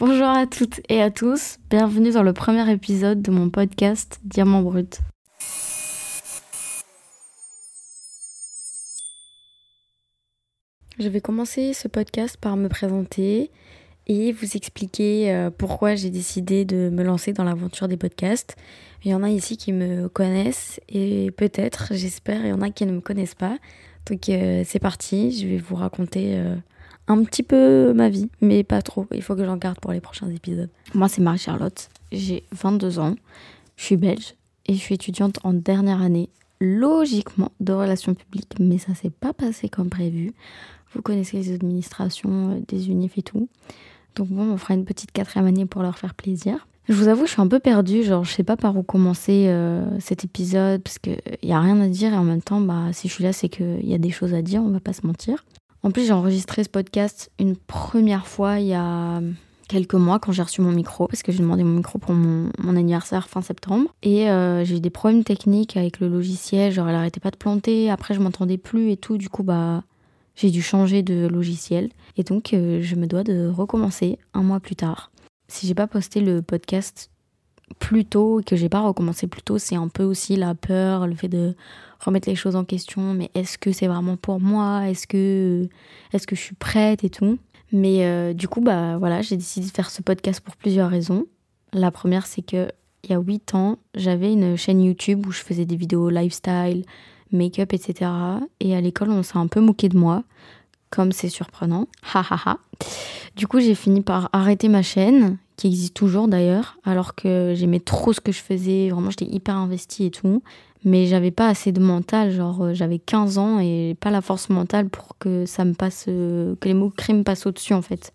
Bonjour à toutes et à tous, bienvenue dans le premier épisode de mon podcast Diamant Brut. Je vais commencer ce podcast par me présenter et vous expliquer euh, pourquoi j'ai décidé de me lancer dans l'aventure des podcasts. Il y en a ici qui me connaissent et peut-être, j'espère, il y en a qui ne me connaissent pas. Donc euh, c'est parti, je vais vous raconter euh, un petit peu ma vie, mais pas trop. Il faut que j'en garde pour les prochains épisodes. Moi, c'est Marie-Charlotte, j'ai 22 ans, je suis belge et je suis étudiante en dernière année, logiquement, de relations publiques, mais ça s'est pas passé comme prévu. Vous connaissez les administrations des UNIF et tout. Donc bon, on fera une petite quatrième année pour leur faire plaisir. Je vous avoue, je suis un peu perdue, genre je sais pas par où commencer euh, cet épisode parce qu'il n'y a rien à dire et en même temps, bah, si je suis là, c'est qu'il y a des choses à dire, on va pas se mentir. En plus, j'ai enregistré ce podcast une première fois il y a quelques mois quand j'ai reçu mon micro parce que j'ai demandé mon micro pour mon, anniversaire fin septembre. Et euh, j'ai eu des problèmes techniques avec le logiciel, genre elle arrêtait pas de planter, après je m'entendais plus et tout, du coup bah j'ai dû changer de logiciel. Et donc euh, je me dois de recommencer un mois plus tard. Si j'ai pas posté le podcast plus tôt et que j'ai pas recommencé plus tôt, c'est un peu aussi la peur, le fait de remettre les choses en question. Mais est-ce que c'est vraiment pour moi? Est-ce que, est que je suis prête et tout? Mais euh, du coup, bah voilà, j'ai décidé de faire ce podcast pour plusieurs raisons. La première, c'est que il y a 8 ans, j'avais une chaîne YouTube où je faisais des vidéos lifestyle, make-up, etc. Et à l'école, on s'est un peu moqué de moi, comme c'est surprenant. Ha ha ha. Du coup, j'ai fini par arrêter ma chaîne, qui existe toujours d'ailleurs, alors que j'aimais trop ce que je faisais, vraiment j'étais hyper investie et tout. Mais j'avais pas assez de mental, genre euh, j'avais 15 ans et pas la force mentale pour que ça me passe, euh, que les mots crime passent au-dessus en fait.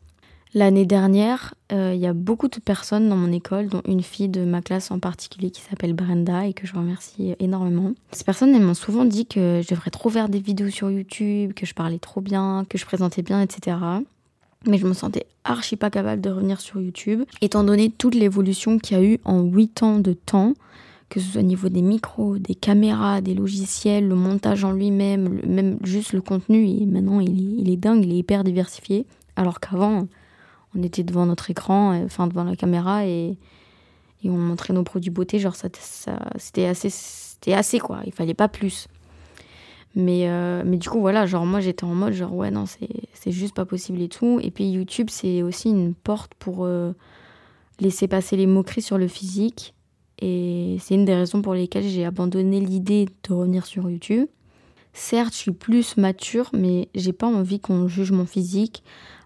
L'année dernière, euh, il y a beaucoup de personnes dans mon école, dont une fille de ma classe en particulier qui s'appelle Brenda et que je remercie énormément. Ces personnes, elles m'ont souvent dit que je devrais trop faire des vidéos sur YouTube, que je parlais trop bien, que je présentais bien, etc. Mais je me sentais archi pas capable de revenir sur YouTube, étant donné toute l'évolution qu'il y a eu en 8 ans de temps, que ce soit au niveau des micros, des caméras, des logiciels, le montage en lui-même, même juste le contenu, et maintenant il est, dingue, il est hyper diversifié. Alors qu'avant, on était devant notre écran, euh, enfin devant la caméra et, on montrait nos produits beauté, genre ça c'était assez, c'était assez quoi, il fallait pas plus. Mais, euh, mais du coup, voilà, genre moi j'étais en mode genre ouais, non, c'est juste pas possible et tout. Et puis YouTube, c'est aussi une porte pour euh, laisser passer les moqueries sur le physique. Et c'est une des raisons pour lesquelles j'ai abandonné l'idée de revenir sur YouTube. Certes, je suis plus mature, mais j'ai pas envie qu'on juge mon physique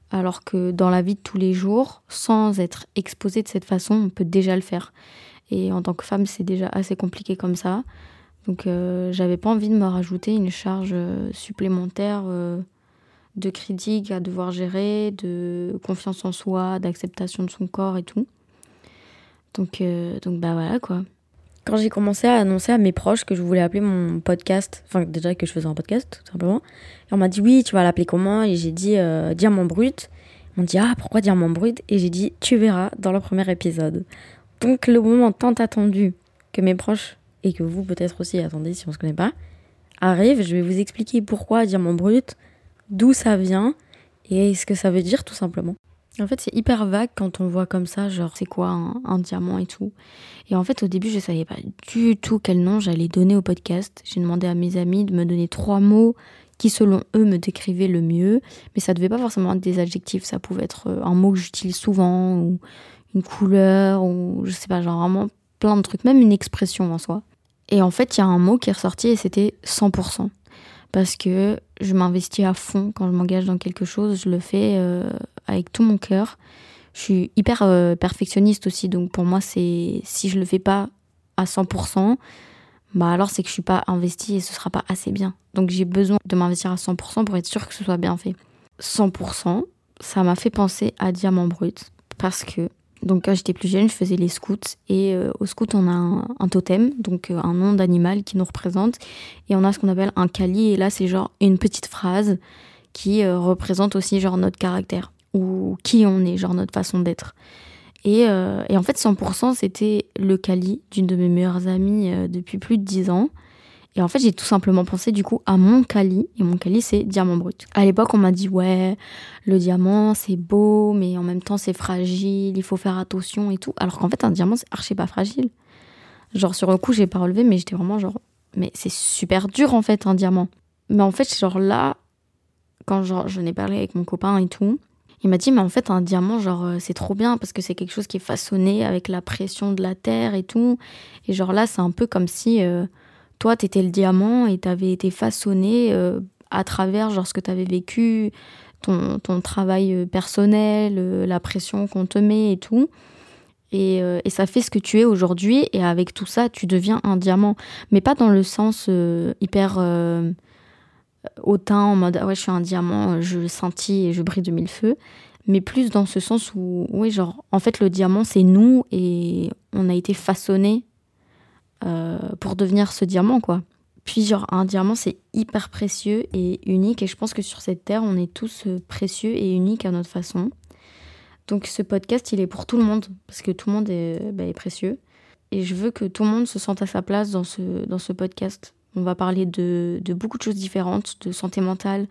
alors que dans la vie de tous les jours, sans être exposée de cette façon, on peut déjà le faire. Et en tant que femme, c'est déjà assez compliqué comme ça. Donc euh, j'avais pas envie de me rajouter une charge euh, supplémentaire euh, de critique à devoir gérer, de confiance en soi, d'acceptation de son corps et tout. Donc, donc bah voilà quoi. Quand j'ai commencé à annoncer à mes proches que je voulais appeler mon podcast, enfin déjà que je faisais un podcast tout simplement, et on m'a dit oui, tu vas l'appeler comment? Et j'ai dit Diamant Brut. On dit ah pourquoi Diamant Brut? Et j'ai dit tu verras dans le premier épisode. Donc le moment tant attendu que mes proches et que vous peut-être aussi attendez si on se connaît pas arrive, je vais vous expliquer pourquoi Diamant Brut, d'où ça vient et ce que ça veut dire tout simplement. En fait, c'est hyper vague quand on voit comme ça, genre c'est quoi un, diamant et tout. Et en fait, au début, je savais pas du tout quel nom j'allais donner au podcast. J'ai demandé à mes amis de me donner trois mots qui, selon eux, me décrivaient le mieux. Mais ça devait pas forcément être des adjectifs, ça pouvait être euh, un mot que j'utilise souvent, ou une couleur, ou je sais pas, genre vraiment plein de trucs, même une expression en soi. Et en fait, il y a un mot qui est ressorti et c'était 100% parce que je m'investis à fond quand je m'engage dans quelque chose, je le fais euh, avec tout mon cœur. Je suis hyper euh, perfectionniste aussi, donc pour moi, c'est si je le fais pas à 100%, bah alors c'est que je suis pas investie et ce sera pas assez bien. Donc j'ai besoin de m'investir à 100% pour être sûr que ce soit bien fait. 100%, ça m'a fait penser à Diamant Brut parce que donc quand j'étais plus jeune, je faisais les scouts. Et euh, au scout on a un, totem, donc euh, un nom d'animal qui nous représente. Et on a ce qu'on appelle un kali et là c'est genre une petite phrase qui euh, représente aussi genre notre caractère. Ou qui on est, genre notre façon d'être. Et, et, en fait 100% c'était le kali d'une de mes meilleures amies depuis plus de 10 ans Et en fait, j'ai tout simplement pensé du coup à mon Kali. Et mon Kali, c'est diamant brut. À l'époque, on m'a dit, ouais, le diamant, c'est beau, mais en même temps, c'est fragile, il faut faire attention et tout. Alors qu'en fait, un diamant, c'est archi pas fragile. Genre, sur le coup, j'ai pas relevé, mais j'étais vraiment genre, mais c'est super dur en fait, un diamant. Mais en fait, genre là, quand genre, je n'ai parlé avec mon copain et tout, il m'a dit, mais en fait, un diamant, genre, euh, c'est trop bien parce que c'est quelque chose qui est façonné avec la pression de la terre et tout. Et genre là, c'est un peu comme si. Euh, toi, tu étais le diamant et tu avais été façonné euh, à travers genre, ce que tu avais vécu, ton, travail euh, personnel, euh, la pression qu'on te met et tout. Et, ça fait ce que tu es aujourd'hui. Et avec tout ça, tu deviens un diamant. Mais pas dans le sens hyper hautain, en mode ah ouais, je suis un diamant, je scintille et je brille de mille feux. Mais plus dans ce sens où, oui, genre, en fait, le diamant, c'est nous et on a été façonné euh, pour devenir ce diamant, quoi. Puis, genre, un diamant, c'est hyper précieux et unique. Et je pense que sur cette terre, on est tous euh, précieux et uniques à notre façon. Donc, ce podcast, il est pour tout le monde, parce que tout le monde est, bah, est précieux. Et je veux que tout le monde se sente à sa place dans ce, dans ce podcast. On va parler de, de beaucoup de choses différentes, de santé mentale,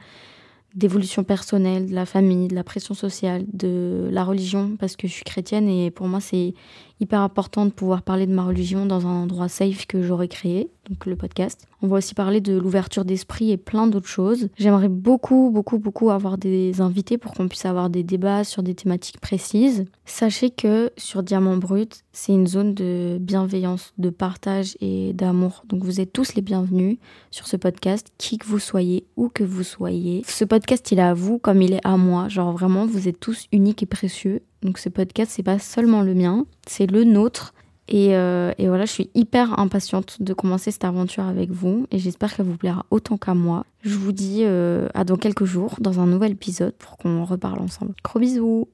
d'évolution personnelle, de la famille, de la pression sociale, de la religion, parce que je suis chrétienne et pour moi c'est hyper important de pouvoir parler de ma religion dans un endroit safe que j'aurais créé, donc le podcast. On va aussi parler de l'ouverture d'esprit et plein d'autres choses. J'aimerais beaucoup, beaucoup, beaucoup avoir des invités pour qu'on puisse avoir des débats sur des thématiques précises. Sachez que sur Diamant Brut, c'est une zone de bienveillance, de partage et d'amour. Donc vous êtes tous les bienvenus sur ce podcast, qui que vous soyez, où que vous soyez. Ce podcast, il est à vous comme il est à moi. Genre vraiment, vous êtes tous uniques et précieux. Donc ce podcast, c'est pas seulement le mien, c'est le nôtre. Et, euh, et, voilà, je suis hyper impatiente de commencer cette aventure avec vous et j'espère qu'elle vous plaira autant qu'à moi. Je vous dis euh, à dans quelques jours dans un nouvel épisode pour qu'on reparle ensemble. Gros bisous